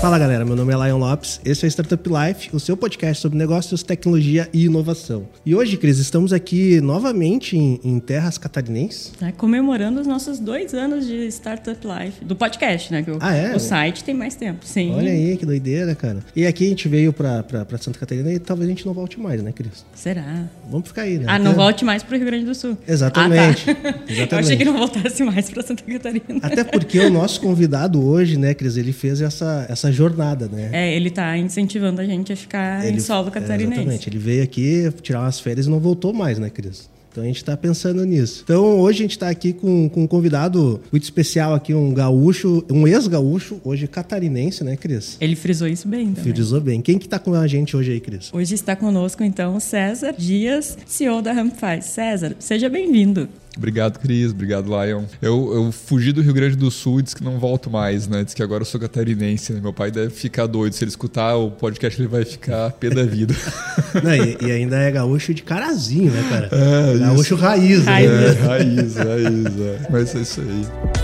Fala galera, meu nome é Lion Lopes, esse é o Startup Life, o seu podcast sobre negócios, tecnologia e inovação. E hoje, Cris, estamos aqui novamente em, em terras catarinenses. É, comemorando os nossos dois anos de Startup Life, do podcast, né? Que o, ah, é? O site tem mais tempo, sim. Olha aí, que doideira, cara. E aqui a gente veio pra, pra, pra Santa Catarina e talvez a gente não volte mais, né, Cris? Será? Vamos ficar aí, né? Ah, não volte mais pro Rio Grande do Sul. Exatamente. Ah, tá. Exatamente. Eu achei que não voltasse mais pra Santa Catarina. Até porque o nosso convidado hoje, né, Cris, ele fez essa, essa jornada, né? É, ele tá incentivando a gente a ficar ele, em solo catarinense. Exatamente. Ele veio aqui tirar umas férias e não voltou mais, né, Cris? Então a gente está pensando nisso. Então hoje a gente está aqui com, com um convidado muito especial aqui, um gaúcho, um ex-gaúcho, hoje catarinense, né, Cris? Ele frisou isso bem também. Frisou bem. Quem que está com a gente hoje aí, Cris? Hoje está conosco, então, César Dias, CEO da Rampfy. César, seja bem-vindo. Obrigado, Cris. Obrigado, Lion. Eu, eu fugi do Rio Grande do Sul e disse que não volto mais, né? Diz que agora eu sou catarinense. Né? Meu pai deve ficar doido. Se ele escutar o podcast, ele vai ficar pé da vida. não, e, e, ainda é gaúcho de carazinho, né, cara? É, gaúcho isso. raiz, raiz. Né? É, raiz, raiz. É. Mas é isso aí.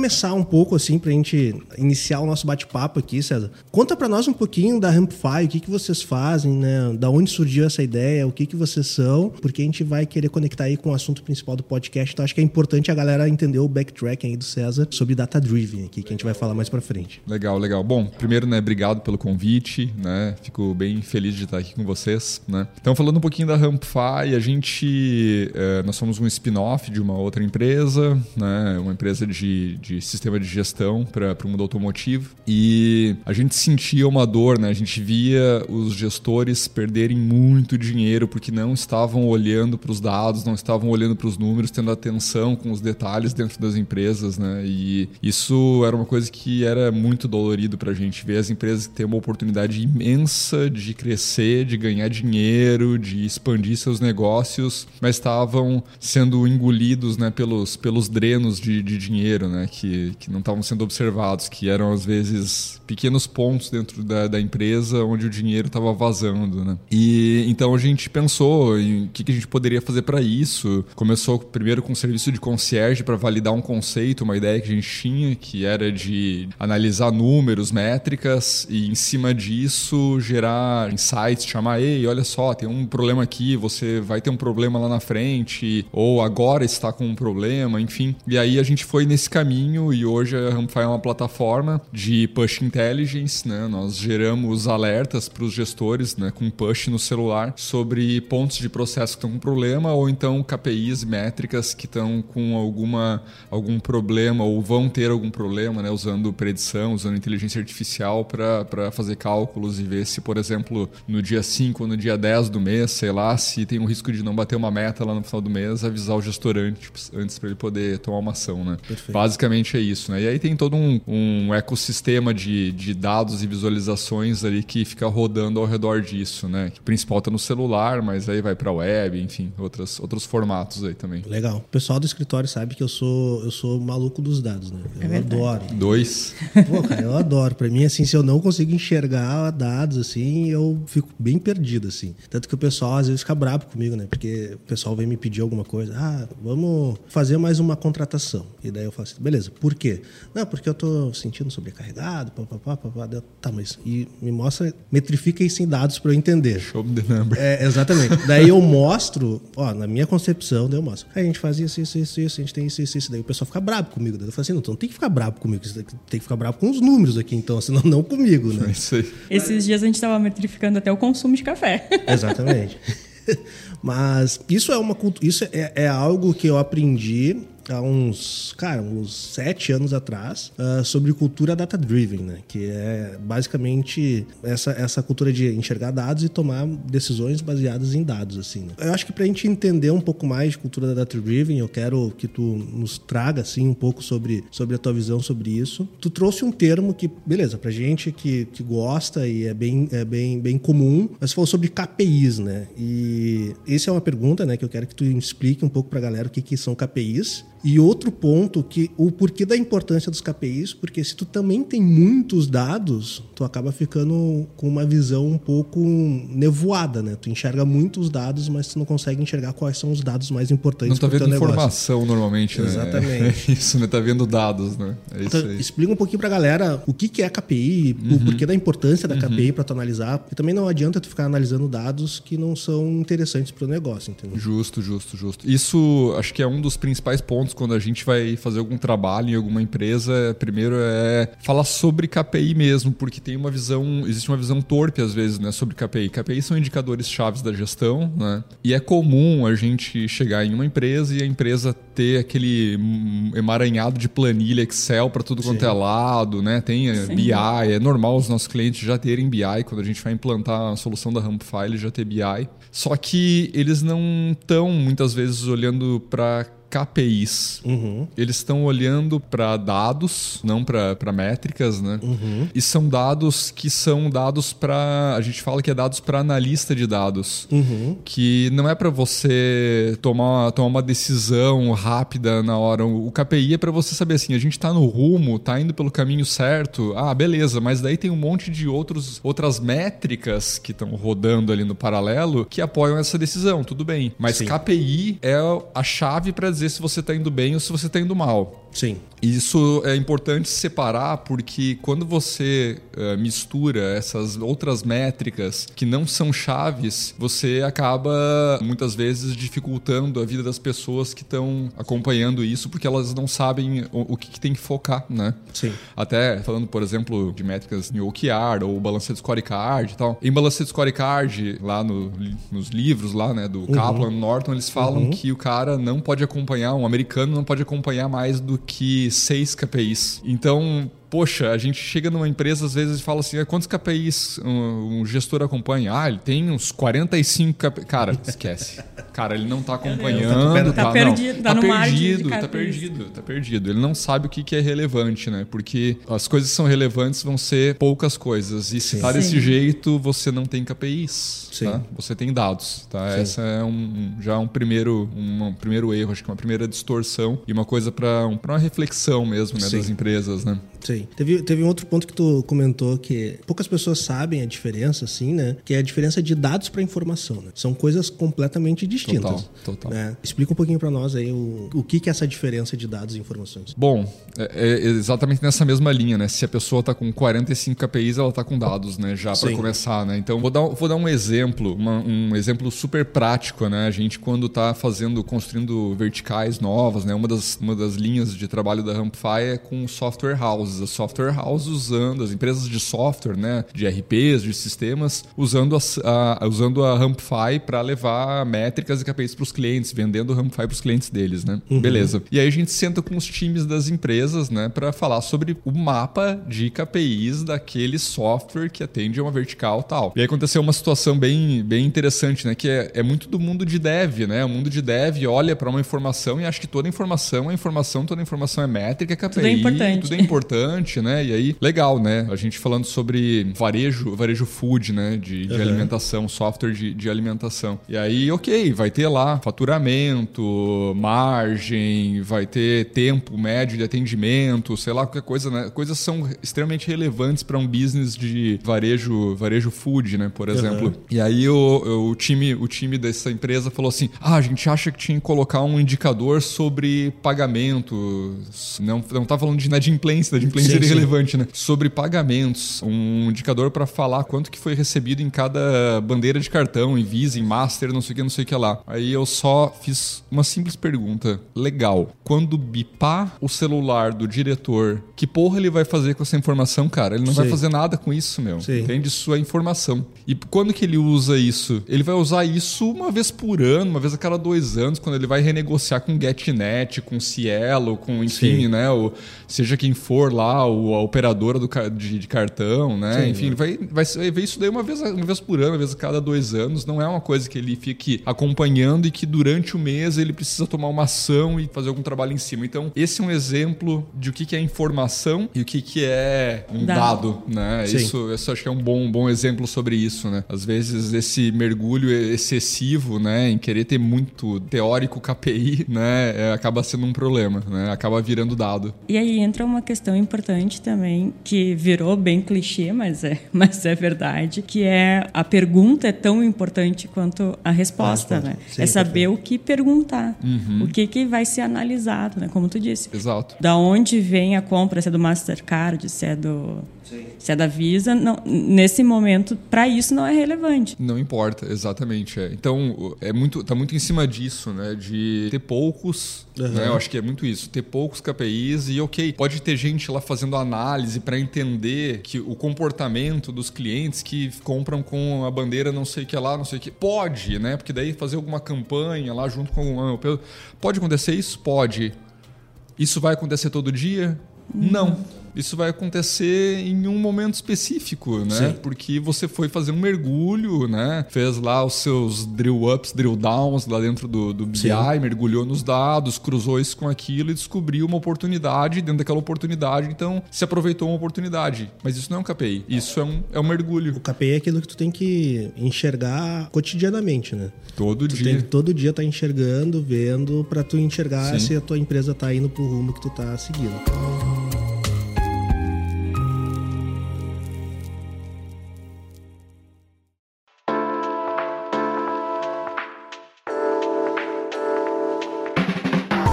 Começar um pouco, assim, para a gente iniciar o nosso bate-papo aqui, César, conta para nós um pouquinho da Rampfy, o que, que vocês fazem, né? Da onde surgiu essa ideia, o que, que vocês são, porque a gente vai querer conectar aí com o assunto principal do podcast. Então acho que é importante a galera entender o backtracking aí do César sobre data driven aqui, que a gente vai falar mais para frente. Legal, legal. Bom, primeiro, né, obrigado pelo convite, né? Fico bem feliz de estar aqui com vocês, né? Então, falando um pouquinho da Rampfy, a gente, é, nós somos um spin-off de uma outra empresa, né? Uma empresa de de, sistema de gestão para o mundo automotivo. E a gente sentia uma dor, né? A gente via os gestores perderem muito dinheiro porque não estavam olhando para os dados, não estavam olhando para os números, tendo atenção com os detalhes dentro das empresas, né? E isso era uma coisa que era muito dolorido para a gente ver as empresas que têm uma oportunidade imensa de crescer, de ganhar dinheiro, de expandir seus negócios, mas estavam sendo engolidos, né, pelos, pelos drenos de, de dinheiro, né? Que, que não estavam sendo observados, que eram às vezes pequenos pontos dentro da, da empresa onde o dinheiro estava vazando. Né? E então a gente pensou em o que, que a gente poderia fazer para isso. Começou primeiro com um serviço de concierge para validar um conceito, uma ideia que a gente tinha, que era de analisar números, métricas e em cima disso gerar insights, chamar, ei, olha só, tem um problema aqui, você vai ter um problema lá na frente, ou agora está com um problema, enfim. E aí a gente foi nesse caminho caminho e hoje a Rampify é uma plataforma de push intelligence, né? Nós geramos alertas para os gestores, né, com push no celular sobre pontos de processo que estão com problema ou então KPIs, métricas que estão com alguma algum problema ou vão ter algum problema, né, usando predição, usando inteligência artificial para fazer cálculos e ver se, por exemplo, no dia 5 ou no dia 10 do mês, sei lá, se tem um risco de não bater uma meta lá no final do mês, avisar o gestor antes, antes para ele poder tomar uma ação, né? Basicamente basicamente é isso, né? E aí tem todo um, um ecossistema de, de dados e visualizações ali que fica rodando ao redor disso, né? O principal está no celular, mas aí vai para web, enfim, outras, outros formatos aí também. Legal. O pessoal do escritório sabe que eu sou eu sou maluco dos dados, né? Eu é adoro. Dois. Pô, cara, eu adoro. Para mim, assim, se eu não consigo enxergar dados, assim, eu fico bem perdido, assim. Tanto que o pessoal às vezes fica bravo comigo, né? Porque o pessoal vem me pedir alguma coisa. Ah, vamos fazer mais uma contratação. E daí eu falo assim, beleza, por quê? Não, porque eu estou sentindo sobrecarregado, papapá, papapá. Tá, mas e me mostra, metrifica isso em dados para eu entender. Show the number. É, exatamente. daí eu mostro, ó, na minha concepção, daí eu mostro. Aí a gente faz isso, isso, isso, isso, a gente tem isso, isso, isso. Daí o pessoal fica bravo comigo. Daí eu falo assim, não, não tem que ficar bravo comigo, você tem que ficar bravo com os números aqui, então, senão não comigo, né? É isso aí. Esses dias a gente estava metrificando até o consumo de café. Exatamente. Mas isso é uma isso é, é algo que eu aprendi há uns, cara, uns sete anos atrás uh, sobre cultura data-driven, né? Que é basicamente essa, essa cultura de enxergar dados e tomar decisões baseadas em dados, assim. Né? Eu acho que para a gente entender um pouco mais de cultura data-driven, eu quero que tu nos traga, assim, um pouco sobre, sobre a tua visão sobre isso. Tu trouxe um termo que, beleza, pra gente que, que gosta e é bem, é bem, bem comum, mas falou sobre KPIs, né? E essa é uma pergunta, né, que eu quero que tu explique um pouco pra galera o que, que são KPIs e outro ponto que o porquê da importância dos KPIs, porque se tu também tem muitos dados, tu acaba ficando com uma visão um pouco nevoada, né? Tu enxerga muitos dados, mas tu não consegue enxergar quais são os dados mais importantes Não tá vendo informação normalmente, né? Exatamente. É isso, né? Tá vendo dados, né? É então, explica um pouquinho pra galera o que, que é KPI, uhum. o porquê da importância da uhum. KPI para tu analisar, porque também não adianta tu ficar analisando dados que não são interessantes para o negócio, entendeu? Justo, justo, justo. Isso acho que é um dos principais pontos pontos quando a gente vai fazer algum trabalho em alguma empresa, primeiro é falar sobre KPI mesmo, porque tem uma visão, existe uma visão torpe às vezes, né, sobre KPI. KPI são indicadores chaves da gestão, né? E é comum a gente chegar em uma empresa e a empresa ter aquele emaranhado de planilha Excel para tudo Sim. quanto é lado, né? Tem Sim. BI, é normal os nossos clientes já terem BI quando a gente vai implantar a solução da Rampfile já ter BI. Só que eles não estão muitas vezes olhando para KPIs. Uhum. Eles estão olhando para dados, não para métricas, né? Uhum. E são dados que são dados para. A gente fala que é dados para analista de dados. Uhum. Que não é para você tomar, tomar uma decisão rápida na hora. O KPI é para você saber assim: a gente está no rumo, está indo pelo caminho certo. Ah, beleza, mas daí tem um monte de outros, outras métricas que estão rodando ali no paralelo que apoiam essa decisão. Tudo bem. Mas Sim. KPI é a chave para dizer se você está indo bem ou se você está indo mal. Sim. Isso é importante separar porque quando você uh, mistura essas outras métricas que não são chaves, você acaba muitas vezes dificultando a vida das pessoas que estão acompanhando isso porque elas não sabem o, o que, que, tem que focar, né? Sim. Até falando, por exemplo, de métricas em OKR ou Balanced Scorecard e tal. Em Balanced Scorecard, lá no, nos livros lá, né, do uhum. Kaplan, Norton, eles falam uhum. que o cara não pode acompanhar, um americano não pode acompanhar mais do que seis KPIs. Então, poxa, a gente chega numa empresa às vezes e fala assim, ah, quantos KPIs um, um, gestor acompanha? Ah, ele tem uns 45 KPIs. Cara, esquece. Cara, ele não está acompanhando. Tá, tá, perdido, não, tá, tá perdido, tá perdido, tá perdido. Ele não sabe o que, que é relevante, né? Porque as coisas que são relevantes vão ser poucas coisas. E se está desse jeito, você não tem KPIs. Sim. Tá? Você tem dados. Tá? Sim. Essa é um, já um primeiro, um, um, primeiro erro, acho que uma primeira distorção e uma coisa para um, uma reflexão mesmo né, das empresas, né? Sim. Teve, teve um outro ponto que tu comentou que poucas pessoas sabem a diferença, assim, né? Que é a diferença de dados para informação. Né? São coisas completamente distintas. Total, total. Né? Explica um pouquinho para nós aí o, o que, que é essa diferença de dados e informações. Bom, é, é exatamente nessa mesma linha, né? Se a pessoa está com 45 KPIs, ela está com dados, né? Já para começar, né? Então, vou dar, vou dar um exemplo, uma, um exemplo super prático, né? A gente, quando está fazendo, construindo verticais novas, né? Uma das, uma das linhas de trabalho da Rampfy é com software houses. A software house usando, as empresas de software, né? De RPs, de sistemas, usando a, a usando a Rampfy para levar métricas e KPIs para os clientes, vendendo o Rampfy para os clientes deles, né? Uhum. Beleza. E aí a gente senta com os times das empresas, né? Para falar sobre o mapa de KPIs daquele software que atende a uma vertical tal. E aí aconteceu uma situação bem, bem interessante, né? Que é, é muito do mundo de dev, né? O mundo de dev olha para uma informação e acha que toda informação é informação, toda informação é métrica, é KPI, tudo é importante. Tudo é importante, né? E aí, legal, né? A gente falando sobre varejo, varejo food, né? De, de uhum. alimentação, software de, de alimentação. E aí, ok, vai ter lá faturamento, margem, vai ter tempo médio de atendimento, sei lá, qualquer coisa, né? Coisas são extremamente relevantes para um business de varejo, varejo food, né? Por exemplo. Uhum. E aí o, o, time, o time dessa empresa falou assim: ah, a gente acha que tinha que colocar um indicador sobre pagamento. Não, não tá falando de inadimplência, seria sim. relevante, né? Sobre pagamentos, um indicador para falar quanto que foi recebido em cada bandeira de cartão, em Visa, em Master, não sei o que, não sei o que lá. Aí eu só fiz uma simples pergunta. Legal. Quando bipar o celular do diretor, que porra ele vai fazer com essa informação, cara? Ele não vai Sim. fazer nada com isso, meu. Sim. Entende? Isso é informação. E quando que ele usa isso? Ele vai usar isso uma vez por ano, uma vez a cada dois anos, quando ele vai renegociar com GetNet, com Cielo, com, enfim, Sim. né? O, seja quem for lá, o, a operadora do, de, de cartão, né? Sim. enfim, ele vai, vai, vai ver isso daí uma vez, uma vez por ano, uma vez a cada dois anos. Não é uma coisa que ele fique acompanhando e que durante o mês ele precisa tomar uma ação e fazer algum trabalho em cima. Então, esse é um exemplo de o que, que é informação e o que, que é um Dado. dado, né? Sim. Isso, isso acho que é um bom, bom exemplo sobre isso, né? Às vezes esse mergulho excessivo, né, em querer ter muito teórico KPI, né, é, acaba sendo um problema, né? Acaba virando dado. E aí entra uma questão importante também, que virou bem clichê, mas é, mas é verdade, que é a pergunta é tão importante quanto a resposta, A resposta. né? Sim, é saber o que perguntar, Uhum. o que, que vai ser analisado, né? Como tu disse. Exato. Da onde vem a compra, se é do Mastercard, se é do se é da Visa, não, nesse momento para isso não é relevante. Não importa, exatamente. É. Então, é muito, tá muito em cima disso, né? De ter poucos, Uhum. né? Eu acho que é muito isso. Ter poucos KPIs e, ok, pode ter gente lá fazendo análise para entender que o comportamento dos clientes que compram com a bandeira não sei o que lá, não sei o que. Pode, né? Porque daí fazer alguma campanha lá junto com alguma... Pode acontecer isso? Pode. Isso vai acontecer todo dia? Não. Isso vai acontecer em um momento específico, né? Sim. Porque você foi fazer um mergulho, né? Fez lá os seus drill ups, drill downs lá dentro do, do BI, Sim. mergulhou nos dados, cruzou isso com aquilo e descobriu uma oportunidade. Dentro daquela oportunidade, então, se aproveitou uma oportunidade. Mas isso não é um KPI. Isso é um, é um mergulho. O KPI é aquilo que tu tem que enxergar cotidianamente, né? Todo Tu dia. tem que todo dia estar enxergando, vendo, pra tu enxergar Sim. se a tua empresa tá indo pro rumo que tu tá seguindo.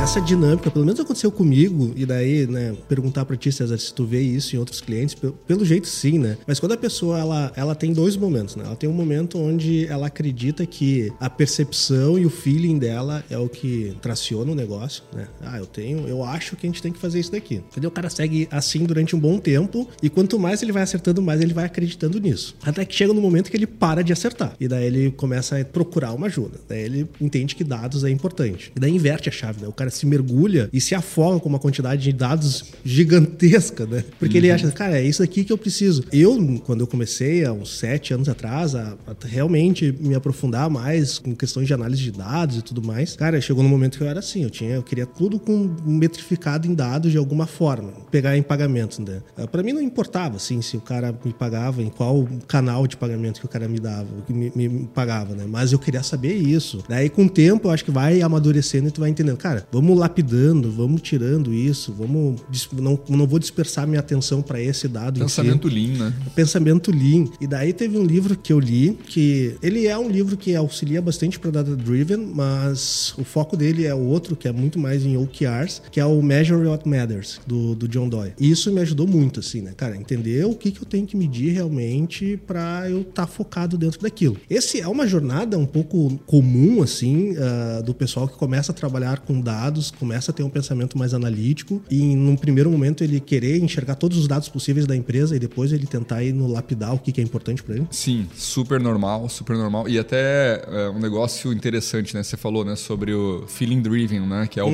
Essa dinâmica, pelo menos aconteceu comigo, e daí, né, perguntar pra ti, César, se tu vê isso em outros clientes, pelo, pelo jeito sim, né? Mas quando a pessoa, ela, ela tem dois momentos, né? Ela tem um momento onde ela acredita que a percepção e o feeling dela é o que traciona o negócio, né? Ah, eu tenho, eu acho que a gente tem que fazer isso daqui. Entendeu? O cara segue assim durante um bom tempo, e quanto mais ele vai acertando, mais ele vai acreditando nisso. Até que chega no momento que ele para de acertar. E daí ele começa a procurar uma ajuda. Daí ele entende que dados é importante. E daí inverte a chave, né? O cara se mergulha e se afoga com uma quantidade de dados gigantesca, né? Porque ele acha, cara, é isso aqui que eu preciso. Eu, quando eu comecei há uns sete anos atrás, a, a realmente me aprofundar mais com questões de análise de dados e tudo mais, cara, chegou no momento que eu era assim, eu tinha, eu queria tudo com metrificado em dados de alguma forma, pegar em pagamentos, né? Ah, Pra mim não importava, assim, se o cara me pagava, em qual canal de pagamento que o cara me dava, que me, me pagava, né? Mas eu queria saber isso. Daí, com o tempo, eu acho que vai amadurecendo e tu vai entendendo, cara, vamos lapidando, vamos tirando isso, vamos. Não, não vou dispersar minha atenção para esse dado. em si. Pensamento lean, né? Pensamento Lean. E daí teve um livro que eu li, que ele é um livro que auxilia bastante para Data Driven, mas o foco dele é outro, que é muito mais em OKRs, que é o Measure What Matters, do, do John Doyle. E isso me ajudou muito, assim, né, cara? Entender o que, que eu tenho que medir realmente para eu estar focado dentro daquilo. Esse é uma jornada um pouco comum, assim, ah, do pessoal que começa a trabalhar com dados, começa a ter um pensamento mais analítico e, num primeiro momento, ele querer enxergar todos os dados possíveis da empresa e depois ele tentar ir no lapidar o que, que é importante para ele. Sim, super normal, super normal. E até é, um negócio interessante, né? Você falou, né, sobre o feeling driven, né? Que é o,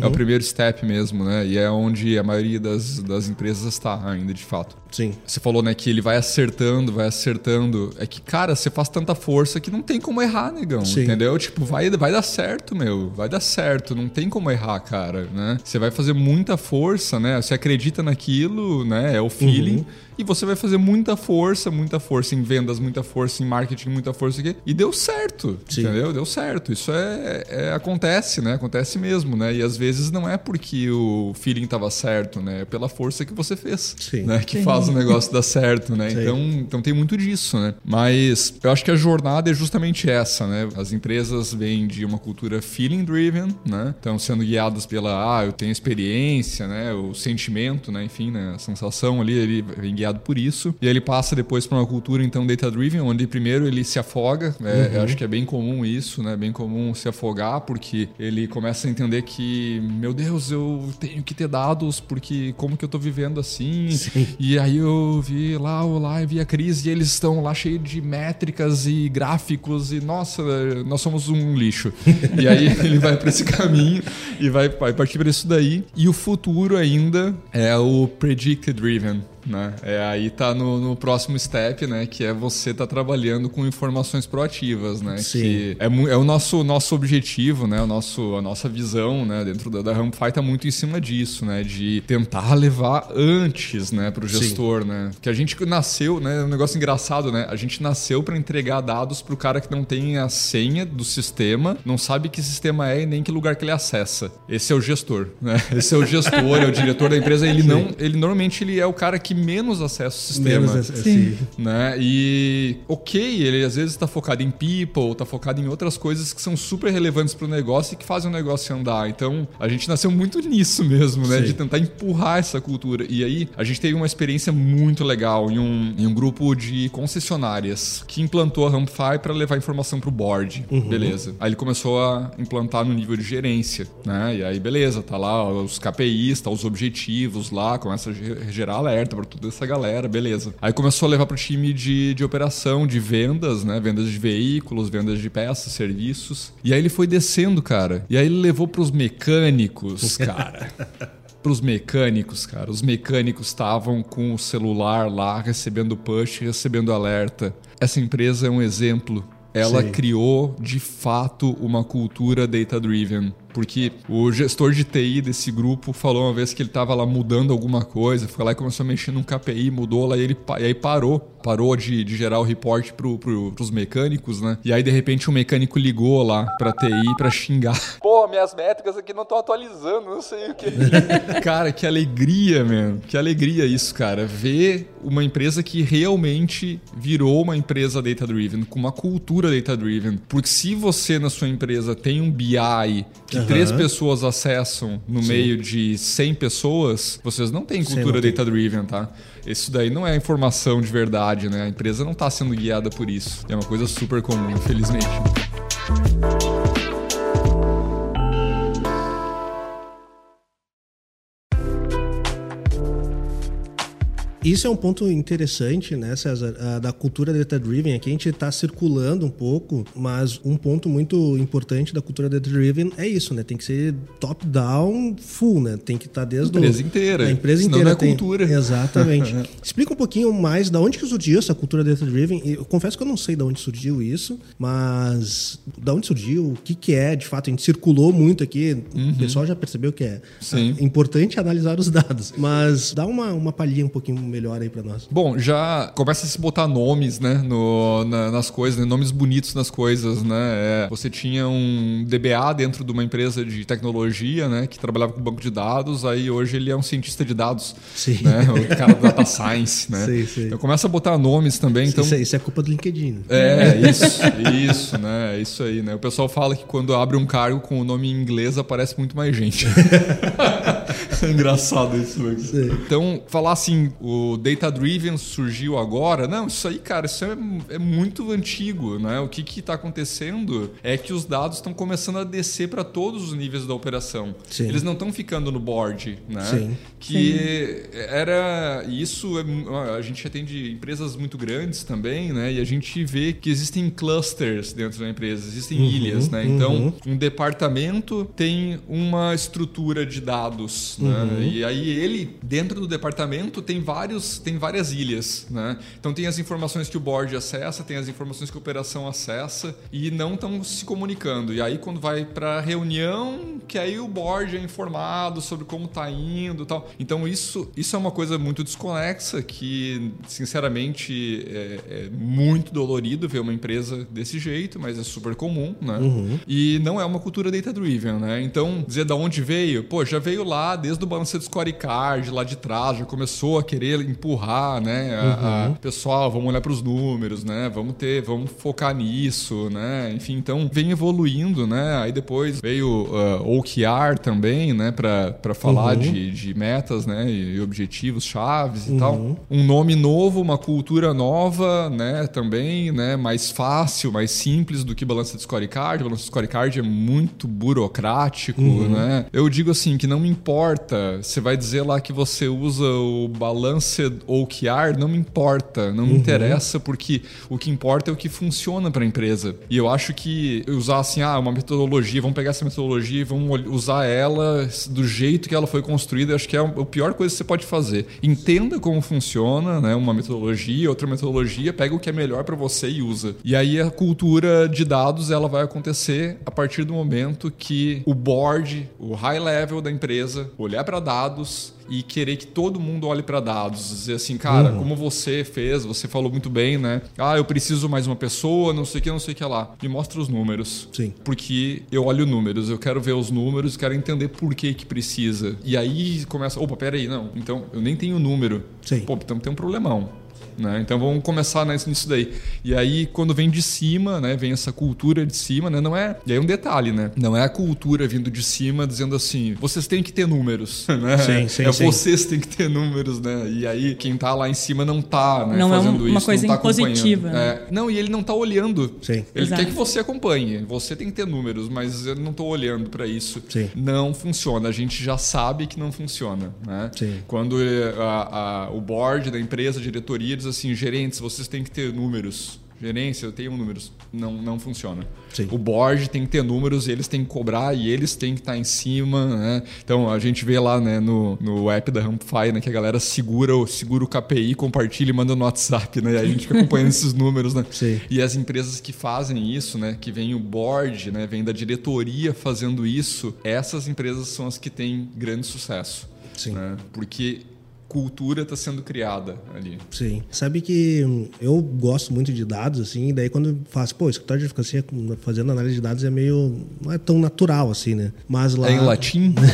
é o primeiro step mesmo, né? E é onde a maioria das, das empresas está ainda, de fato. Sim. Você falou, né, que ele vai acertando, vai acertando. É que, cara, você faz tanta força que não tem como errar, negão. Sim. Entendeu? Tipo, vai, vai dar certo, meu. Vai dar certo. Não tem como errar, cara, né? Você vai fazer muita força, né? Você acredita naquilo, né? É o feeling. E você vai fazer muita força, muita força em vendas, muita força em marketing, muita força aqui. E deu certo, Sim. entendeu? Deu certo. Isso é, é- acontece, né? Acontece mesmo, né? E às vezes não é porque o feeling estava certo, né? É pela força que você fez, Sim. né? Que faz o negócio dar certo, né? Então, então tem muito disso, né? Mas eu acho que a jornada é justamente essa, né? As empresas vêm de uma cultura feeling driven, né? Então, se sendo guiadas pela, ah, eu tenho experiência, né, o sentimento, né, enfim, né, a sensação ali, ele vem guiado por isso. E aí ele passa depois para uma cultura então data driven, onde primeiro ele se afoga. É, uhum. Eu acho que é bem comum isso, né, bem comum se afogar porque ele começa a entender que, meu Deus, eu tenho que ter dados porque como que eu tô vivendo assim? Sim. E aí eu vi lá o live e a crise e eles estão lá cheios de métricas e gráficos e nossa, nós somos um lixo. e aí ele vai para esse caminho e vai, vai partir para isso daí. E o futuro ainda é o predict driven né? É, aí tá no, no, próximo step, né? Que é você tá trabalhando com informações proativas, né? Sim. Que é, é o nosso, nosso objetivo, né? O nosso, a nossa visão, né? Dentro da, da Rampfy tá muito em cima disso, né? De tentar levar antes, né? Pro gestor, Sim. né? Que a gente nasceu, né? É um negócio engraçado, né? A gente nasceu para entregar dados pro cara que não tem a senha do sistema, não sabe que sistema é e nem que lugar que ele acessa. Esse é o gestor, né? Esse é o gestor, é o diretor da empresa. Ele não, ele normalmente ele é o cara que menos acesso ao sistema. Menos, sim. Né? E ok, ele às vezes está focado em people, está focado em outras coisas que são super relevantes para o negócio e que fazem o negócio andar. Então a gente nasceu muito nisso mesmo, né? Sim. De tentar empurrar essa cultura. E aí a gente teve uma experiência muito legal em um, em um grupo de concessionárias que implantou a Rampfy para levar informação para o board. Uhum. Beleza. Aí ele começou a implantar no nível de gerência, né? E aí beleza, tá lá os KPIs, tá os objetivos lá, começa a gerar alerta para toda essa galera, beleza. Aí começou a levar pro time de, de operação, de vendas, né? Vendas de veículos, vendas de peças, serviços. E aí ele foi descendo, cara. E aí ele levou pros mecânicos, cara. pros mecânicos, cara. Os mecânicos estavam com o celular lá, recebendo push, recebendo alerta. Essa empresa é um exemplo. Ela Sim. criou, de fato, uma cultura data-driven porque o gestor de TI desse grupo falou uma vez que ele estava lá mudando alguma coisa, foi lá e começou a mexer num KPI, mudou lá e ele e aí parou, parou de, de gerar o report pro, pro, pros mecânicos, né? E aí de repente o um mecânico ligou lá pra TI pra xingar. Pô, minhas métricas aqui não estão atualizando, não sei o que. cara, que alegria, mano. Que alegria isso, cara. Ver uma empresa que realmente virou uma empresa data-driven, com uma cultura data-driven. Porque se você na sua empresa tem um BI que uhum três pessoas acessam no Sim. meio de 100 pessoas, vocês não têm cultura data-driven, tá? Isso daí não é informação de verdade, né? A empresa não está sendo guiada por isso. É uma coisa super comum, infelizmente. Isso é um ponto interessante, né, César, da cultura data-driven. Aqui a gente está circulando um pouco, mas um ponto muito importante da cultura data-driven é isso, né? Tem que ser top-down full, né? Tem que estar tá desde a empresa inteira. A empresa Senão inteira não é tem... cultura. Exatamente. Explica um pouquinho mais da onde que surgiu essa cultura data-driven. Eu confesso que eu não sei de onde surgiu isso, mas da onde surgiu, o que que é, de fato, a gente circulou muito aqui, uhum. o pessoal já percebeu que é Sim. importante analisar os dados, mas dá uma, uma palhinha um pouquinho melhor aí para nós? Bom, já começa a se botar nomes, né, no, na, nas coisas, né, nomes bonitos nas coisas, né? É, você tinha um DBA dentro de uma empresa de tecnologia, né, que trabalhava com banco de dados, aí hoje ele é um cientista de dados, sim. né, o cara do data science, né? Sim, sim. Então começa a botar nomes também, então... Isso, isso é culpa do LinkedIn. É, isso, isso, né, é isso aí, né? O pessoal fala que quando abre um cargo com o nome em inglês aparece muito mais gente. é engraçado isso. Então, falar assim, o data driven surgiu agora. Não, isso aí, cara, isso é, é muito antigo, né? O que está acontecendo é que os dados estão começando a descer para todos os níveis da operação. Sim. Eles não estão ficando no board, né? Sim. Que Sim. era isso. É, a gente atende empresas muito grandes também, né? E a gente vê que existem clusters dentro da empresa, existem uhum, ilhas, né? Então, uhum. um departamento tem uma estrutura de dados, né? Uhum. né? E aí ele dentro do departamento tem vários tem várias ilhas, né? Então tem as informações que o board acessa, tem as informações que a operação acessa e não estão se comunicando. E aí quando vai para reunião, que aí o board é informado sobre como está indo, tal. Então isso, isso é uma coisa muito desconexa que, sinceramente, é, é muito dolorido ver uma empresa desse jeito, mas é super comum, né? Uhum. E não é uma cultura data driven, né? Então dizer da onde veio, pô, já veio lá desde desde o balanço do scorecard lá de trás, já começou a querer empurrar, né? A, Uhum. a- pessoal, vamos olhar para os números, né? Vamos ter, vamos focar nisso, né? Enfim, então vem evoluindo, né? Aí depois veio uh, OKR também, né? Para falar Uhum. de, de metas, né? E, objetivos chaves e tal. Um nome novo, uma cultura nova, né? Também, né? Mais fácil, mais simples do que balança de scorecard. Balança de scorecard é muito burocrático, né? Eu digo assim que não me importa. Você vai dizer lá que você usa o Balanced OKR, não me importa, não me interessa porque o que importa é o que funciona para a empresa. E eu acho que usar assim, ah, uma metodologia, vamos pegar essa metodologia e vamos usar ela do jeito que ela foi construída, acho que é a pior coisa que você pode fazer. Entenda como funciona, né, uma metodologia, outra metodologia, pega o que é melhor para você e usa. E aí a cultura de dados, ela vai acontecer a partir do momento que o board, o high level da empresa, olhar para dados e querer que todo mundo olhe para dados, dizer assim, cara, como você fez, você falou muito bem, né? Ah, eu preciso mais uma pessoa, não sei o que, não sei o que lá. Me mostra os números. Sim. Porque eu olho números, eu quero ver os números, quero entender por que que precisa. E aí começa, opa, peraí, não. Então, eu nem tenho número. Sim. Pô, então tem um problemão. Né? Então vamos começar nisso nisso daí. E aí, quando vem de cima, né? Vem essa cultura de cima, né? Não é. E aí um detalhe, né? Não é a cultura vindo de cima dizendo assim, vocês têm que ter números. Né? Sim, sim, é sim. vocês têm que ter números, né? E aí, quem tá lá em cima não tá, né? Não é fazendo uma isso, coisa não tá impositiva, né? É. Não, e ele não tá olhando. Sim. Ele Exato. quer que você acompanhe. Você tem que ter números, mas eu não tô olhando para isso. Sim. Não funciona. A gente já sabe que não funciona, né? Sim. Quando eh, a- a- o board da empresa, a diretoria diz assim, gerentes, vocês têm que ter números. Gerência, eu tenho números. Não, não funciona. Sim. O board tem que ter números, e eles têm que cobrar e eles têm que estar em cima, né? Então a gente vê lá, né, no, no app da Rampfy, né, que a galera segura, o- segura o KPI, compartilha e manda no WhatsApp, né? E a gente fica acompanhando esses números, né? Sim. E as empresas que fazem isso, né, que vem o board, né, vem da diretoria fazendo isso, essas empresas são as que têm grande sucesso. Sim. né? Porque cultura está sendo criada ali. Sim. Sabe que hum, eu gosto muito de dados, assim, e daí quando eu faço, pô, escritório de advocacia fazendo análise de dados é meio. não é tão natural, assim, né? Mas lá. É em latim?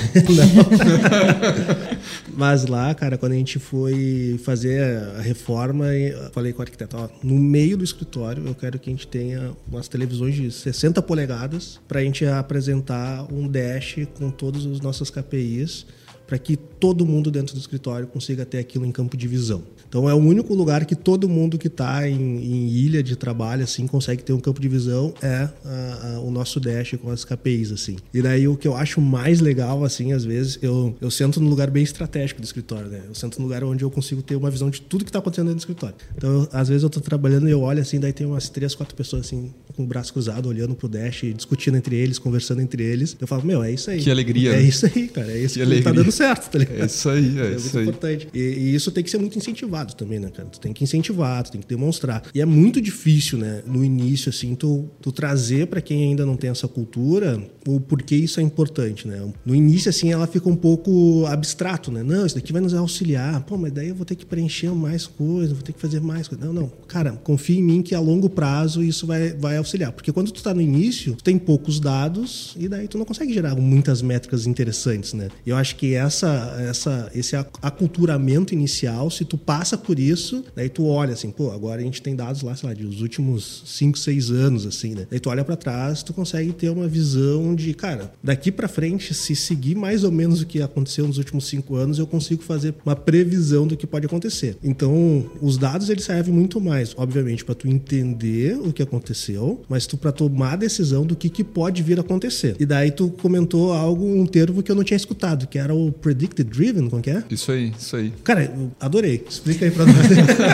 Mas lá, cara, quando a gente foi fazer a reforma, eu falei com o arquiteto, ó, no meio do escritório eu quero que a gente tenha umas televisões de 60 polegadas para a gente apresentar um dash com todos os nossos KPIs para que todo mundo dentro do escritório consiga ter aquilo em campo de visão. Então é o único lugar que todo mundo que está em, em ilha de trabalho assim consegue ter um campo de visão é a- a- o nosso dash com as KPIs assim. E daí o que eu acho mais legal assim, às vezes eu, eu sento num lugar bem estratégico do escritório, né? Eu sento num lugar onde eu consigo ter uma visão de tudo que está acontecendo dentro do escritório. Então eu- às vezes eu estou trabalhando e eu olho assim, daí tem umas três, quatro pessoas assim com o braço cruzado olhando pro dash, discutindo entre eles, conversando entre eles. Eu falo, meu, é isso aí. Que alegria, É né? isso aí, cara. É isso Que que, tá dando certo, tá ligado? É isso aí, é, É isso muito aí. importante. E, e isso tem que ser muito incentivado também, né, cara? Tu tem que incentivar, tu tem que demonstrar. E é muito difícil, né, no início, assim, tu, tu trazer para quem ainda não tem essa cultura o porquê isso é importante, né? No início, assim, ela fica um pouco abstrato, né? Não, isso daqui vai nos auxiliar. Pô, mas daí eu vou ter que preencher mais coisa, vou ter que fazer mais coisa. Não, não. Cara, confia em mim que a longo prazo isso vai, vai auxiliar. Porque quando tu tá no início, tu tem poucos dados e daí tu não consegue gerar muitas métricas interessantes, né? Eu acho que essa, essa, esse ac- aculturamento inicial, se tu passa por isso, daí tu olha assim, pô, agora a gente tem dados lá, sei lá, dos últimos 5, 6 anos, assim, né? Daí tu olha para trás, tu consegue ter uma visão de, cara, daqui para frente, se seguir mais ou menos o que aconteceu nos últimos 5 anos, eu consigo fazer uma previsão do que pode acontecer. Então, os dados eles servem muito mais, obviamente, para tu entender o que aconteceu, mas tu para tomar a decisão do que, que pode vir a acontecer. E daí tu comentou algo, um termo que eu não tinha escutado, que era o predicted driven, como que é? Isso aí, isso aí. Cara, eu adorei. Explica aí pra nós.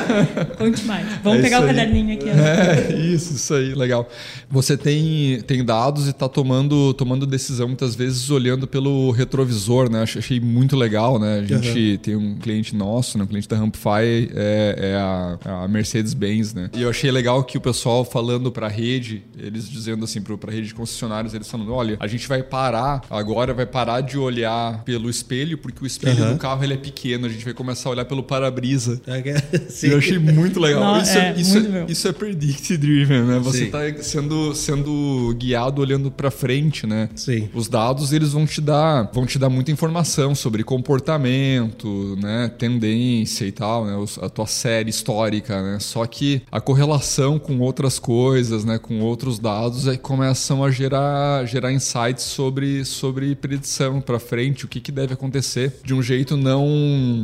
Conte mais. Vamos É pegar o caderninho aqui. ó. É, isso, isso aí, legal. Você tem, tem dados e está tomando, tomando decisão muitas vezes olhando pelo retrovisor, né? Ach- Achei muito legal, né? A gente tem um cliente nosso, né? um cliente da Rampify, é, é a, a Mercedes-Benz, né? E eu achei legal que o pessoal falando para a rede, eles dizendo assim, para a rede de concessionários, eles falando, olha, a gente vai parar, agora vai parar de olhar pelo espelho, porque o espelho Aham. do carro ele é pequeno, a gente vai começar a olhar pelo para-brisa. Sim. Eu achei muito legal. Não, isso, é, isso, muito bom. isso é predict driven, né? Você Sim. tá sendo, sendo guiado olhando para frente, né? Sim. Os dados eles vão te dar, vão te dar muita informação sobre comportamento, né, tendência e tal, né, a tua série histórica, né? Só que a correlação com outras coisas, né, com outros dados, aí começam a gerar, gerar insights sobre, sobre predição para frente, o que, que deve acontecer de um jeito não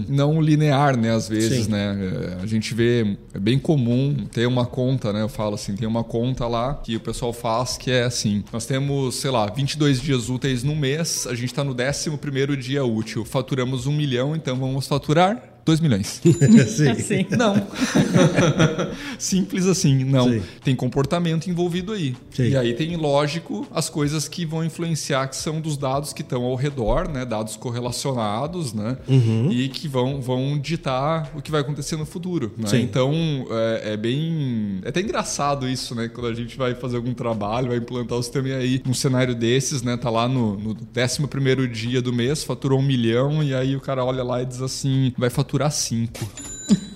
não linear, né, às vezes, Sim. né? É, A gente vê, é bem comum ter uma conta, né? Eu falo assim, tem uma conta lá que o pessoal faz que é assim, nós temos, sei lá, 22 dias úteis no mês, a gente está no 11º dia útil, faturamos um milhão, então vamos faturar 2 milhões. Sim. Assim. Não. Simples assim, não. Sim. Tem comportamento envolvido aí. Sim. E aí tem, lógico, as coisas que vão influenciar, que são dos dados que estão ao redor, né? Dados correlacionados, né? Uhum. E que vão, vão ditar o que vai acontecer no futuro. Né? Sim. Então, é, é bem... É até engraçado isso, né? Quando a gente vai fazer algum trabalho, vai implantar o sistema e aí, num cenário desses, né? Tá lá no, no 11º dia do mês, faturou um milhão e aí o cara olha lá e diz assim, vai faturar cinco.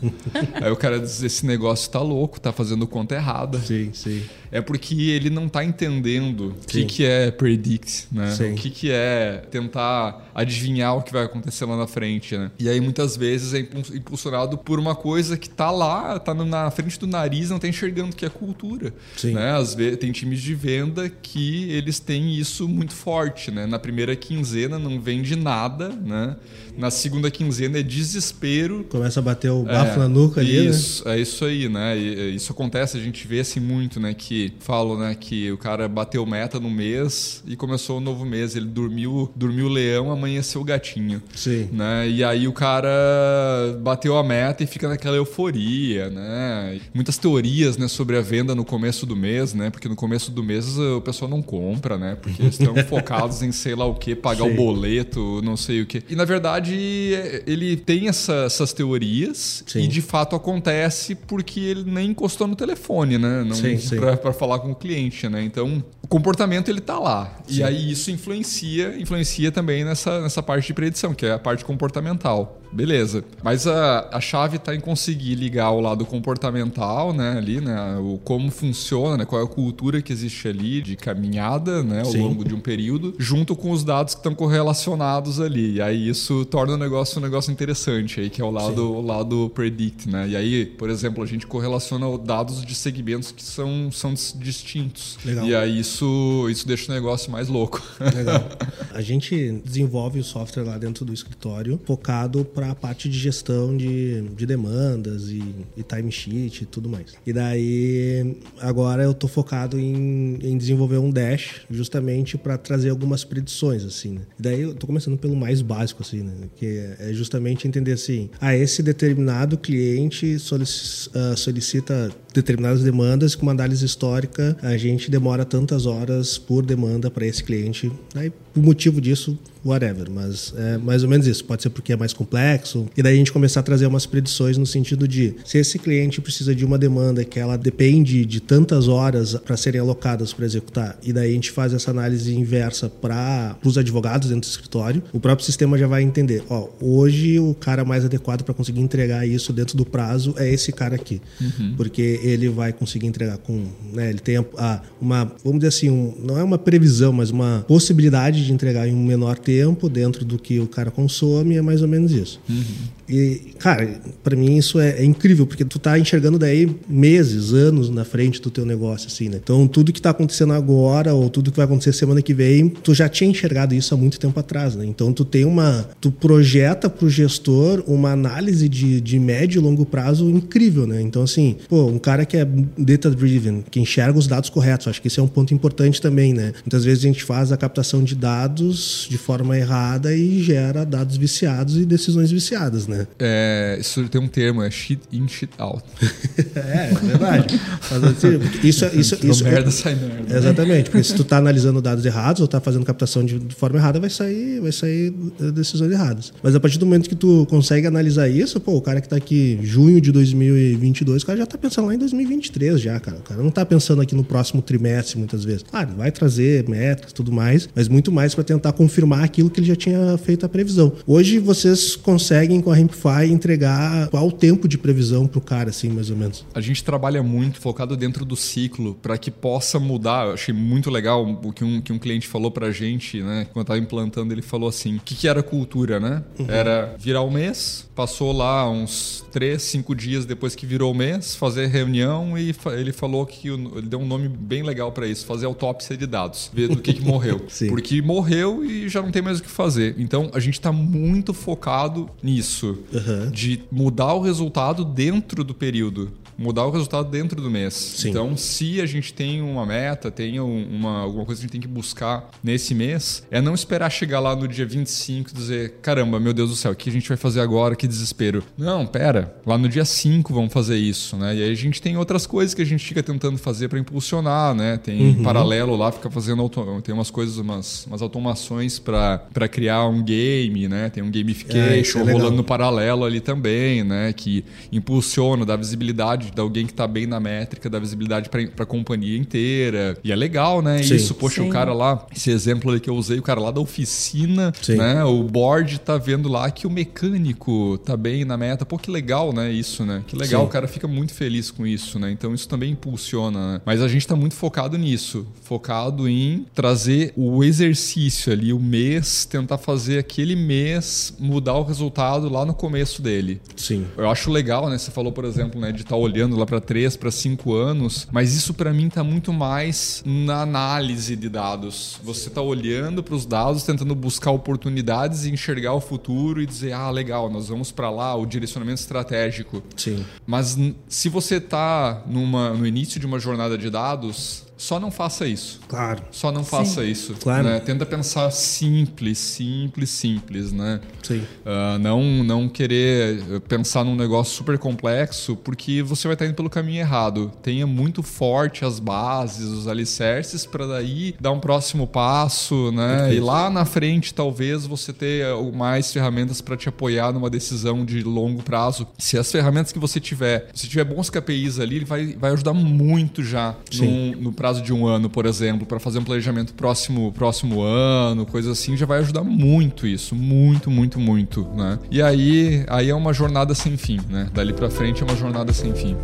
Aí o cara diz: esse negócio tá louco, tá fazendo conta errada. Sim, sim. É porque ele não tá entendendo o que, que é predict, né? Sim. O que, que é tentar adivinhar o que vai acontecer lá na frente, né? E aí muitas vezes é impul- impulsionado por uma coisa que tá lá, tá na frente do nariz, não tá enxergando que é cultura. Sim. Né? Às vezes tem times de venda que eles têm isso muito forte, né? Na primeira quinzena não vende nada, né? Na segunda quinzena é desespero Começa a bater o bafo na nuca ali, né? isso, é isso aí, né? E, isso acontece, a gente vê assim muito, né? Que falam, né? Que o cara bateu meta no mês e começou o novo mês. Ele dormiu, dormiu o leão, amanheceu o gatinho. Sim. Né? E aí o cara bateu a meta e fica naquela euforia, né? Muitas teorias, né, sobre a venda no começo do mês, né? Porque no começo do mês eh, o pessoal não compra, né? Porque eles estão focados em sei lá o que, pagar Sim. o boleto, não sei o que. E na verdade ele tem essa- essas teorias Sim. E de fato acontece porque ele nem encostou no telefone, né? Sim, sim. Pra falar com o cliente, né? Então o comportamento ele tá lá. Sim. E aí isso influencia, influencia também nessa, nessa parte de predição, que é a parte comportamental. Beleza. Mas a, a chave está em conseguir ligar o lado comportamental, né? Ali, né? O como funciona, né? Qual é a cultura que existe ali de caminhada, né? Ao Sim. longo de um período, junto com os dados que estão correlacionados ali. E aí isso torna o negócio um negócio interessante aí, que é o lado, o lado predict, né? E aí, por exemplo, a gente correlaciona dados de segmentos que são, são dis- distintos. Legal. E aí isso, isso deixa o negócio mais louco. Legal. A gente desenvolve o software lá dentro do escritório focado para a parte de gestão de, de demandas e, e timesheet e tudo mais. E daí, agora eu tô focado em, em desenvolver um dash justamente para trazer algumas predições, assim, né? E daí eu tô começando pelo mais básico, assim, né? Que é justamente entender assim, ah, esse determinado cliente ah, solicita determinadas demandas com uma análise histórica a gente demora tantas horas por demanda para esse cliente aí por motivo disso whatever mas é mais ou menos isso. Pode ser porque é mais complexo e daí a gente começar a trazer umas predições no sentido de se esse cliente precisa de uma demanda que ela depende de tantas horas para serem alocadas para executar e daí a gente faz essa análise inversa para os advogados dentro do escritório o próprio sistema já vai entender ó hoje o cara mais adequado para conseguir entregar isso dentro do prazo é esse cara aqui. Porque ele vai conseguir entregar com, né, ele tem a, a- uma, vamos dizer assim, um- não é uma previsão, mas uma possibilidade de entregar em um menor tempo dentro do que o cara consome, é mais ou menos isso. E, cara, para mim isso é, é incrível, porque tu tá enxergando daí meses, anos na frente do teu negócio, assim, né? Então, tudo que tá acontecendo agora, ou tudo que vai acontecer semana que vem, tu já tinha enxergado isso há muito tempo atrás, né? Então, tu tem uma... Tu projeta pro gestor uma análise de, de médio e longo prazo incrível, né? Então, assim, pô, um cara que é data-driven, que enxerga os dados corretos, acho que esse é um ponto importante também, né? Muitas vezes a gente faz a captação de dados de forma errada e gera dados viciados e decisões viciadas, né? É, isso tem um termo, é shit in, shit out. é, é verdade. Mas, assim, isso, isso, isso, isso merda sai merda. Exatamente, porque se tu tá analisando dados errados ou tá fazendo captação de, de forma errada, vai sair, vai sair decisões erradas. Mas a partir do momento que tu consegue analisar isso, pô, o cara que tá aqui junho de 2022, o cara já tá pensando lá em 2023 já, cara. O cara não tá pensando aqui no próximo trimestre muitas vezes. Claro, vai trazer e tudo mais, mas muito mais para tentar confirmar aquilo que ele já tinha feito a previsão. Hoje vocês conseguem com a Rampify entregar qual o tempo de previsão pro cara, assim, mais ou menos? A gente trabalha muito focado dentro do ciclo para que possa mudar. Eu achei muito legal o que um, que um cliente falou pra gente, né? Quando eu tava implantando, ele falou assim: o que, que era cultura, né? Uhum. Era virar o mês, passou lá uns três, cinco dias depois que virou o mês, fazer reunião e ele falou que ele deu um nome bem legal para isso, fazer autópsia de dados, ver do que, que morreu. Porque morreu e já não tem mais o que fazer. Então a gente está muito focado nisso, uhum. de mudar o resultado dentro do período mudar o resultado dentro do mês. Sim. Então, se a gente tem uma meta, tem uma, alguma coisa que a gente tem que buscar nesse mês, é não esperar chegar lá no dia 25 e dizer: caramba, meu Deus do céu, o que a gente vai fazer agora? Que desespero. Não, pera, lá no dia 5 vamos fazer isso, né? E aí a gente tem outras coisas que a gente fica tentando fazer para impulsionar, né? Tem uhum. paralelo lá, fica fazendo auto... tem umas coisas, umas, umas automações para criar um game, né? Tem um gamification é, é rolando no paralelo ali também, né? Que impulsiona, dá visibilidade de alguém que está bem na métrica, dá visibilidade para a companhia inteira. E é legal, né? Sim. Isso, poxa, Sim. o cara lá, esse exemplo ali que eu usei, o cara lá da oficina, Sim. né? O board tá vendo lá que o mecânico tá bem na meta. Pô, que legal, né? Isso, né? Que legal, o cara fica muito feliz com isso, né? Então isso também impulsiona, né? Mas a gente tá muito focado nisso, focado em trazer o exercício ali, o mês, tentar fazer aquele mês mudar o resultado lá no começo dele. Sim. Eu acho legal, né? Você falou, por exemplo, né, de estar tá olhando olhando lá para 3, para 5 anos, mas isso para mim está muito mais na análise de dados. Você está olhando para os dados, tentando buscar oportunidades e enxergar o futuro e dizer: ah, legal, nós vamos para lá, o direcionamento estratégico. Sim. Mas se você está no início de uma jornada de dados, só não faça isso. Claro. Só não faça Sim. isso. Claro. Né? Tenta pensar simples, simples, simples, né? Sim. Uh, não, não querer pensar num negócio super complexo, porque você vai estar indo pelo caminho errado. Tenha muito forte as bases, os alicerces, para daí dar um próximo passo, né? Perfeito. E lá na frente, talvez você ter mais ferramentas para te apoiar numa decisão de longo prazo. Se as ferramentas que você tiver, se tiver bons KPIs ali, ele vai, vai ajudar muito já no, no prazo prazo de um ano, por exemplo, para fazer um planejamento próximo, próximo ano, coisa assim, já vai ajudar muito isso, muito, muito, muito, né? E aí, aí é uma jornada sem fim, né? Dali para frente é uma jornada sem fim.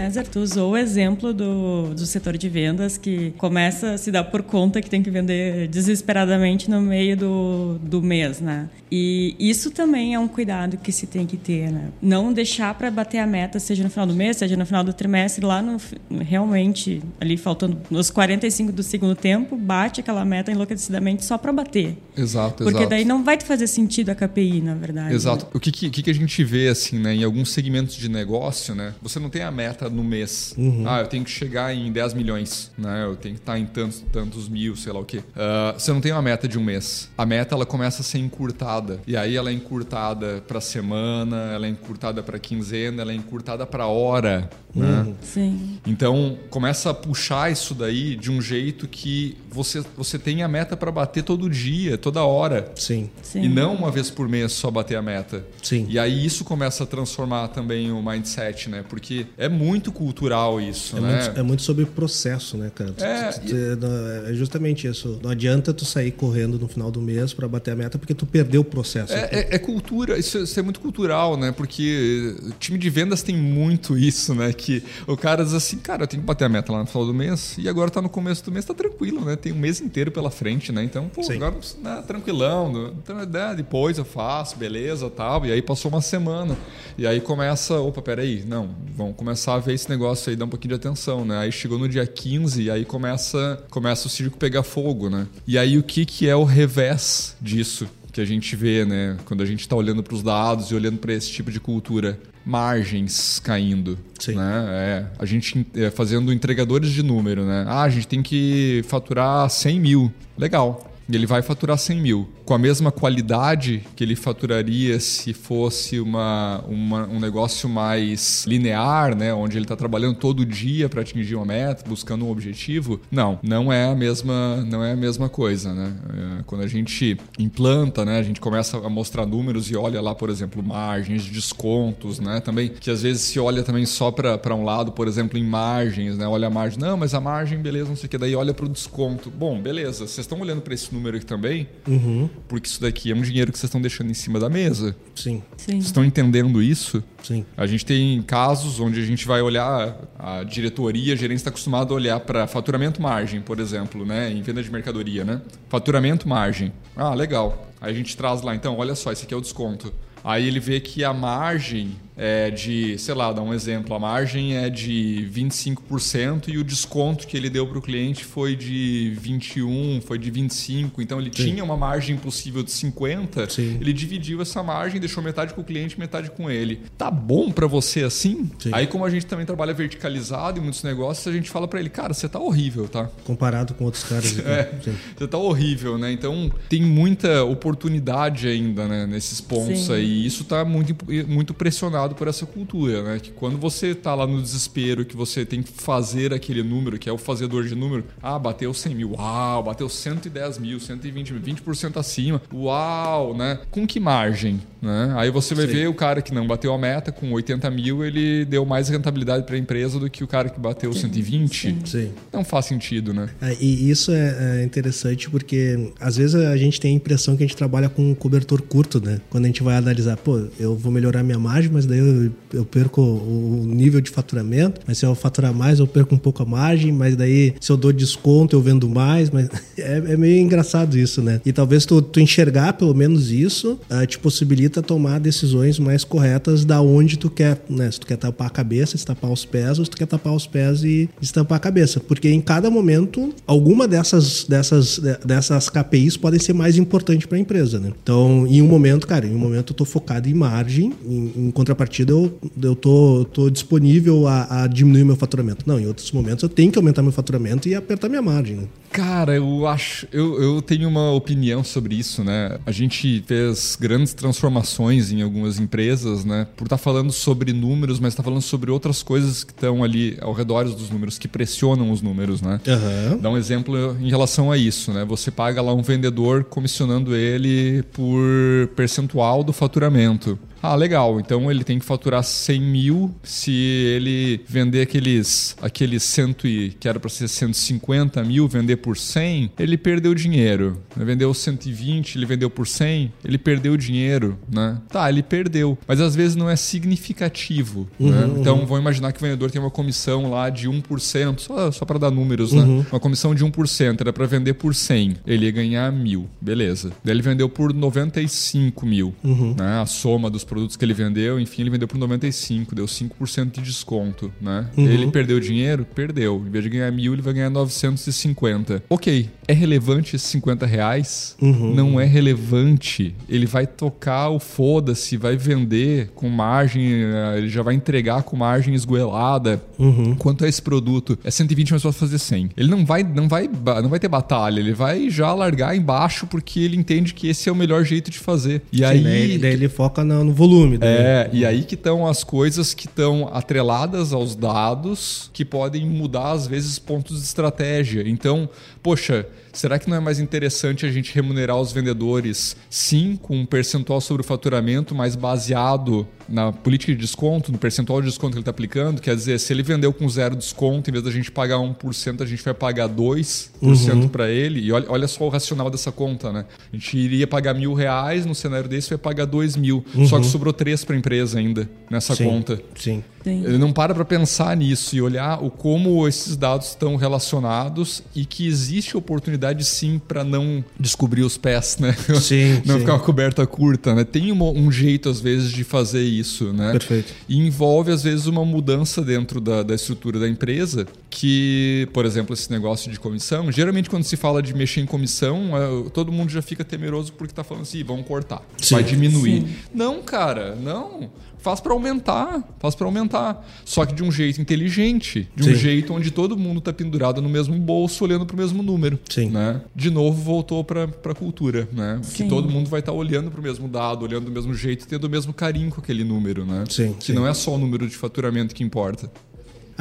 César, tu usou o exemplo do, do setor de vendas que começa a se dar por conta que tem que vender desesperadamente no meio do, do mês, né? E isso também é um cuidado que se tem que ter, né? Não deixar para bater a meta, seja no final do mês, seja no final do trimestre, lá no realmente ali faltando nos 45 do segundo tempo, bate aquela meta enlouquecidamente só para bater. Exato, Porque exato. daí não vai fazer sentido a KPI, na verdade. Exato. Né? O que, que, que a gente vê assim, né, em alguns segmentos de negócio, né? Você não tem a meta no mês. Uhum. Ah, eu tenho que chegar em 10 milhões, né? Eu tenho que estar em tantos, tantos mil, sei lá o quê. Uh, você não tem uma meta de um mês. A meta ela começa a ser encurtada. E aí ela é encurtada para semana, ela é encurtada para quinzena, ela é encurtada para hora. Né? Uhum. Sim. Então começa a puxar isso daí de um jeito que você, você tem a meta para bater todo dia, toda hora. Sim. Sim. E não uma vez por mês só bater a meta. Sim. E aí isso começa a transformar também o mindset, né? Porque é muito cultural isso, é né? Muito, é muito sobre processo, né, cara? É, tu, tu, tu, é justamente isso. Não adianta tu sair correndo no final do mês para bater a meta porque tu perdeu processo. É, é, é cultura, isso, isso, é muito cultural, né? Porque time de vendas tem muito isso, né? Que o cara diz assim, cara, eu tenho que bater a meta lá no final do mês e agora tá no começo do mês, tá tranquilo, né? Tem um mês inteiro pela frente, né? Então, pô, Sim. agora né, tranquilão, então, né, depois eu faço, beleza, tal. E aí passou uma semana. E aí começa, opa, peraí, não, vamos começar a ver esse negócio aí, dar um pouquinho de atenção, né? Aí chegou no dia 15 e aí começa, começa o circo pegar fogo, né? E aí o que, que é o revés disso? que a gente vê, né, quando a gente está olhando para os dados e olhando para esse tipo de cultura, margens caindo. Sim. Né? É, a gente é, fazendo entregadores de número, né? Ah, a gente tem que faturar 100 mil. Legal. E ele vai faturar 100 mil. Com a mesma qualidade que ele faturaria se fosse uma, uma um negócio mais linear, né? onde ele está trabalhando todo dia para atingir uma meta, buscando um objetivo. Não, não é a mesma, não é a mesma coisa. Né? É, quando a gente implanta, né? a gente começa a mostrar números e olha lá, por exemplo, margens, descontos, né? também que às vezes se olha também só para um lado, por exemplo, em margens, né? olha a margem, não, mas a margem, beleza, não sei o que, daí olha para o desconto. Bom, beleza, vocês estão olhando para esse número aqui também, uhum. Porque isso daqui é um dinheiro que vocês estão deixando em cima da mesa. Sim. Sim. Vocês estão entendendo isso? Sim. A gente tem casos onde a gente vai olhar, a diretoria, a gerência está acostumado a olhar para faturamento margem, por exemplo, né? em venda de mercadoria. Né? Faturamento margem. Ah, legal. Aí a gente traz lá, então, olha só, esse aqui é o desconto. Aí ele vê que a margem é de, sei lá, dá um exemplo, a margem é de 25% e o desconto que ele deu para o cliente foi de 21, foi de 25, então ele Sim. tinha uma margem possível de 50, Sim. ele dividiu essa margem, deixou metade com o cliente, metade com ele. Tá bom para você assim? Sim. Aí como a gente também trabalha verticalizado em muitos negócios, a gente fala para ele, cara, você tá horrível, tá? Comparado com outros caras aqui. é, você tá horrível, né? Então tem muita oportunidade ainda, né, nesses pontos Sim. aí. E isso tá muito muito pressionado por essa cultura, né? Que quando você está lá no desespero, que você tem que fazer aquele número, que é o fazedor de número, ah, bateu 100 mil, uau, bateu 110 mil, 120 mil, 20% acima, uau, né? Com que margem, né? Aí você vai Sim. ver o cara que não bateu a meta, com 80 mil, ele deu mais rentabilidade para a empresa do que o cara que bateu Sim. 120. Sim. Sim. Não faz sentido, né? É, e isso é, é interessante porque às vezes a gente tem a impressão que a gente trabalha com um cobertor curto, né? Quando a gente vai analisar, pô, eu vou melhorar minha margem, mas daí eu, eu perco o nível de faturamento, mas se eu faturar mais, eu perco um pouco a margem, mas daí se eu dou desconto, eu vendo mais, mas é, é meio engraçado isso, né? E talvez tu, tu enxergar pelo menos isso uh, te possibilita tomar decisões mais corretas da onde tu quer, né? Se tu quer tapar a cabeça, se tapar os pés, ou se tu quer tapar os pés e estampar a cabeça. Porque em cada momento, alguma dessas, dessas, dessas KPIs podem ser mais importantes para a empresa, né? Então, em um momento, cara, em um momento eu tô focado em margem, em, em contrapartida eu, eu tô, tô disponível a, a, diminuir meu faturamento. Não, em outros momentos eu tenho que aumentar meu faturamento e apertar minha margem. Cara, eu acho. Eu, eu tenho uma opinião sobre isso, né? A gente fez grandes transformações em algumas empresas, né? Por estar tá falando sobre números, mas está falando sobre outras coisas que estão ali ao redor dos números, que pressionam os números, né? Uhum. Dá um exemplo em relação a isso, né? Você paga lá um vendedor comissionando ele por percentual do faturamento. Ah, legal. Então ele tem que faturar 100 mil. Se ele vender aqueles, aqueles cento e, que era para ser 150 mil, vender por 100, ele perdeu dinheiro. Vendeu 120, ele vendeu por 100, ele perdeu dinheiro, né? Tá, ele perdeu. Mas às vezes não é significativo. Uhum, né? uhum. Então vamos imaginar que o vendedor tem uma comissão lá de 1%, só, só para dar números, né? uhum. né? Uma comissão de 1%, era para vender por 100. Ele ia ganhar mil, beleza. Daí ele vendeu por 95 mil. Uhum. Né? A soma dos produtos que ele vendeu, enfim, ele vendeu por 95, deu 5% de desconto, né? Uhum. Ele perdeu dinheiro? Perdeu. Em vez de ganhar mil, ele vai ganhar 950. Ok, é relevante esses 50 reais? Uhum. Não é relevante. Ele vai tocar o foda-se, vai vender com margem, eh, ele já vai entregar com margem esgoelada. Uhum. Quanto a esse produto? É 120, mas pode fazer 100. Ele não vai, não vai, não vai ter batalha, ele vai já largar embaixo porque ele entende que esse é o melhor jeito de fazer. E Sim, aí daí, daí ele foca no, no volume. Daí. É, e aí que estão as coisas que estão atreladas aos dados que podem mudar, às vezes, pontos de estratégia. Então, poxa, será que não é mais interessante a gente remunerar os vendedores, sim, com um percentual sobre o faturamento, mas baseado na política de desconto, no percentual de desconto que ele está aplicando? Quer dizer, se ele vendeu com zero desconto, em vez da gente pagar 1%, a gente vai pagar 2% Uhum. para ele. E olha, olha só o racional dessa conta, né? A gente iria pagar mil reais, no cenário desse vai pagar dois mil. Só que sobrou três para a empresa ainda nessa Uhum. Sim, conta. Sim. Sim. Ele não para para pensar nisso e olhar o como esses dados estão relacionados e que existe oportunidade sim para não descobrir os pés, né? Sim, não sim. ficar uma coberta curta, né? Tem um, um jeito às vezes de fazer isso, né? Perfeito. E envolve, às vezes, uma mudança dentro da, da estrutura da empresa que, por exemplo, esse negócio de comissão, geralmente quando se fala de mexer em comissão, é, todo mundo já fica temeroso porque está falando assim, vão cortar, Sim. vai diminuir. Sim. Não, cara, não. Faz para aumentar, faz para aumentar. Só que de um jeito inteligente, de um Sim. jeito onde todo mundo está pendurado no mesmo bolso, olhando para o mesmo número. Sim. Né? De novo voltou para a cultura, né? Que Sim. todo mundo vai estar olhando para o mesmo dado, olhando do mesmo jeito, tendo o mesmo carinho com aquele número, né? Sim, Que sim. não é só o número de faturamento que importa.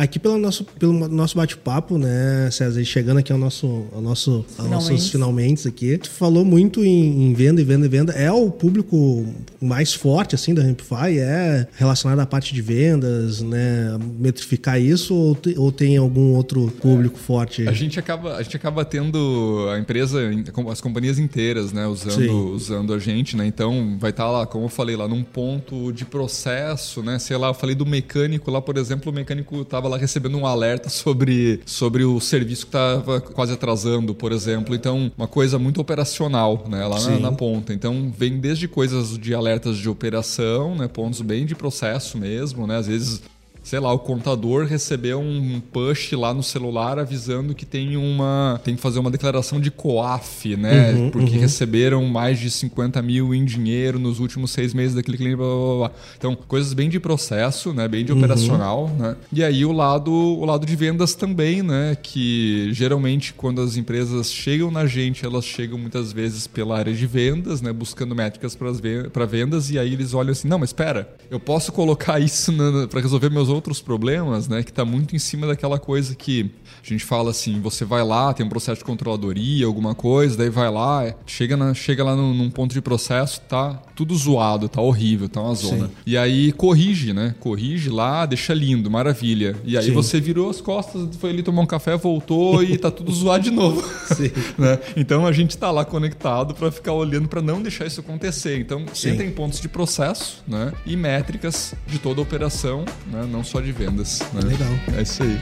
Aqui pelo nosso, pelo nosso bate-papo, né, César? E chegando aqui ao nosso, ao nosso, aos nossos Finalmente. aqui. Tu falou muito em, em venda e venda e venda. É o público mais forte, assim, da Rampify? É relacionado à parte de vendas, né? Metrificar isso ou, te- ou tem algum outro público forte? A gente acaba, a gente acaba tendo a empresa, as companhias inteiras, né, Sim. usando, usando a gente, né? Então vai estar lá, como eu falei, lá num ponto de processo, né? Sei lá, eu falei do mecânico lá, por exemplo, o mecânico estava lá recebendo um alerta sobre, sobre o serviço que estava quase atrasando, por exemplo. Então, uma coisa muito operacional, né? Lá na, na ponta. Então, vem desde coisas de alertas de operação, né? Pontos bem de processo mesmo, né? Às vezes sei lá, o contador recebeu um push lá no celular avisando que tem uma. tem que fazer uma declaração de COAF, né? Uhum, Porque receberam mais de 50 mil em dinheiro nos últimos seis meses daquele cliente. Blá, blá, blá. Então, coisas bem de processo, né? Bem de operacional, né? E aí o lado, o lado de vendas também, né? Que geralmente quando as empresas chegam na gente, elas chegam muitas vezes pela área de vendas, né? Buscando métricas para vendas, e aí eles olham assim, não, mas espera, eu posso colocar isso para resolver meus outros problemas, né? Que está muito em cima daquela coisa que a gente fala assim, você vai lá, tem um processo de controladoria, alguma coisa, daí vai lá, chega, na, chega lá num, num ponto de processo, tá tudo zoado, tá horrível, tá uma zona. Sim. E aí corrige, né? Corrige lá, deixa lindo, maravilha. E aí Sim. você virou as costas, foi ali tomar um café, voltou e tá tudo zoado de novo. Sim. né? Então a gente tá lá conectado para ficar olhando para não deixar isso acontecer. Então Sim. entra em pontos de processo, né? E métricas de toda a operação, né? Não só de vendas. Né? Legal. É isso aí.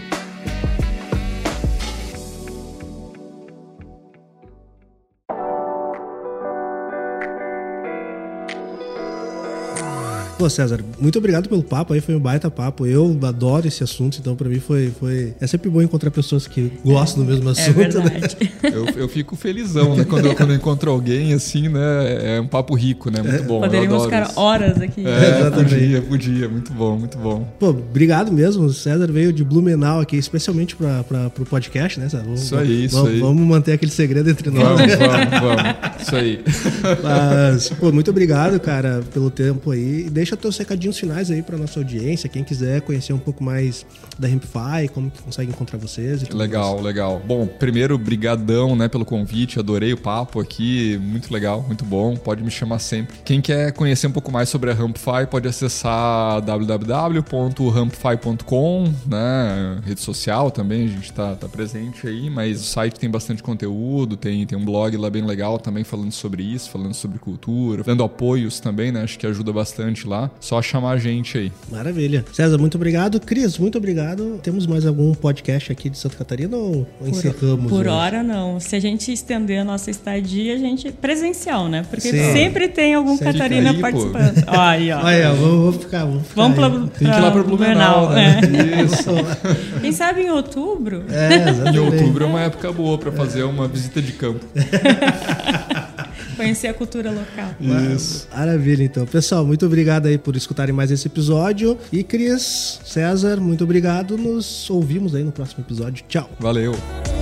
Pô, César, muito obrigado pelo papo aí, foi um baita papo. Eu adoro esse assunto, então pra mim foi. foi... É sempre bom encontrar pessoas que gostam do mesmo É assunto, né? verdade. Eu, eu fico felizão, né? Quando eu, quando eu encontro alguém assim, né? É um papo rico, né? Muito bom. eu Poderíamos ficar isso. horas aqui. É, Exatamente. podia, podia. Muito bom, muito bom. Pô, obrigado mesmo. O César veio de Blumenau aqui, especialmente para o podcast, né, César? Vamos, Isso aí, isso vamos, aí. Vamos manter aquele segredo entre nós. Vamos, vamos, vamos. Isso aí. Mas, pô, muito obrigado, cara, pelo tempo aí. E deixa teus recadinhos finais aí pra nossa audiência. Quem quiser conhecer um pouco mais da Rampify, como que consegue encontrar vocês e tudo Legal, legal. Bom, primeiro, brigadão, né, pelo convite. Adorei o papo aqui, muito legal, muito bom. Pode me chamar sempre. Quem quer conhecer um pouco mais sobre a Rampify, pode acessar www.rampify.com, né, rede social também, a gente tá, tá presente aí, mas o site tem bastante conteúdo, tem, tem um blog lá bem legal também falando sobre isso, falando sobre cultura, dando apoios também, né, acho que ajuda bastante lá. Só chamar a gente aí. Maravilha. César, muito obrigado. Cris, muito obrigado. Temos mais algum podcast aqui de Santa Catarina ou ou encerramos? Por hoje? hora, não. Se a gente estender a nossa estadia, a gente. presencial, né? Porque Sim. sempre tem algum Sempre Catarina aí, pô. participando. Ó, aí, ó. Olha, vamos, vamos ficar. Vamos, ficar Vamos pra. Tem que ir lá pra Blumenau, né? é. Isso. Quem sabe em outubro? É, Em outubro é uma época boa para fazer uma visita de campo. Conhecer a cultura local. Isso. Maravilha, então. Pessoal, muito obrigado aí por escutarem mais esse episódio. E Cris, César, muito obrigado. Nos ouvimos aí no próximo episódio. Tchau. Valeu.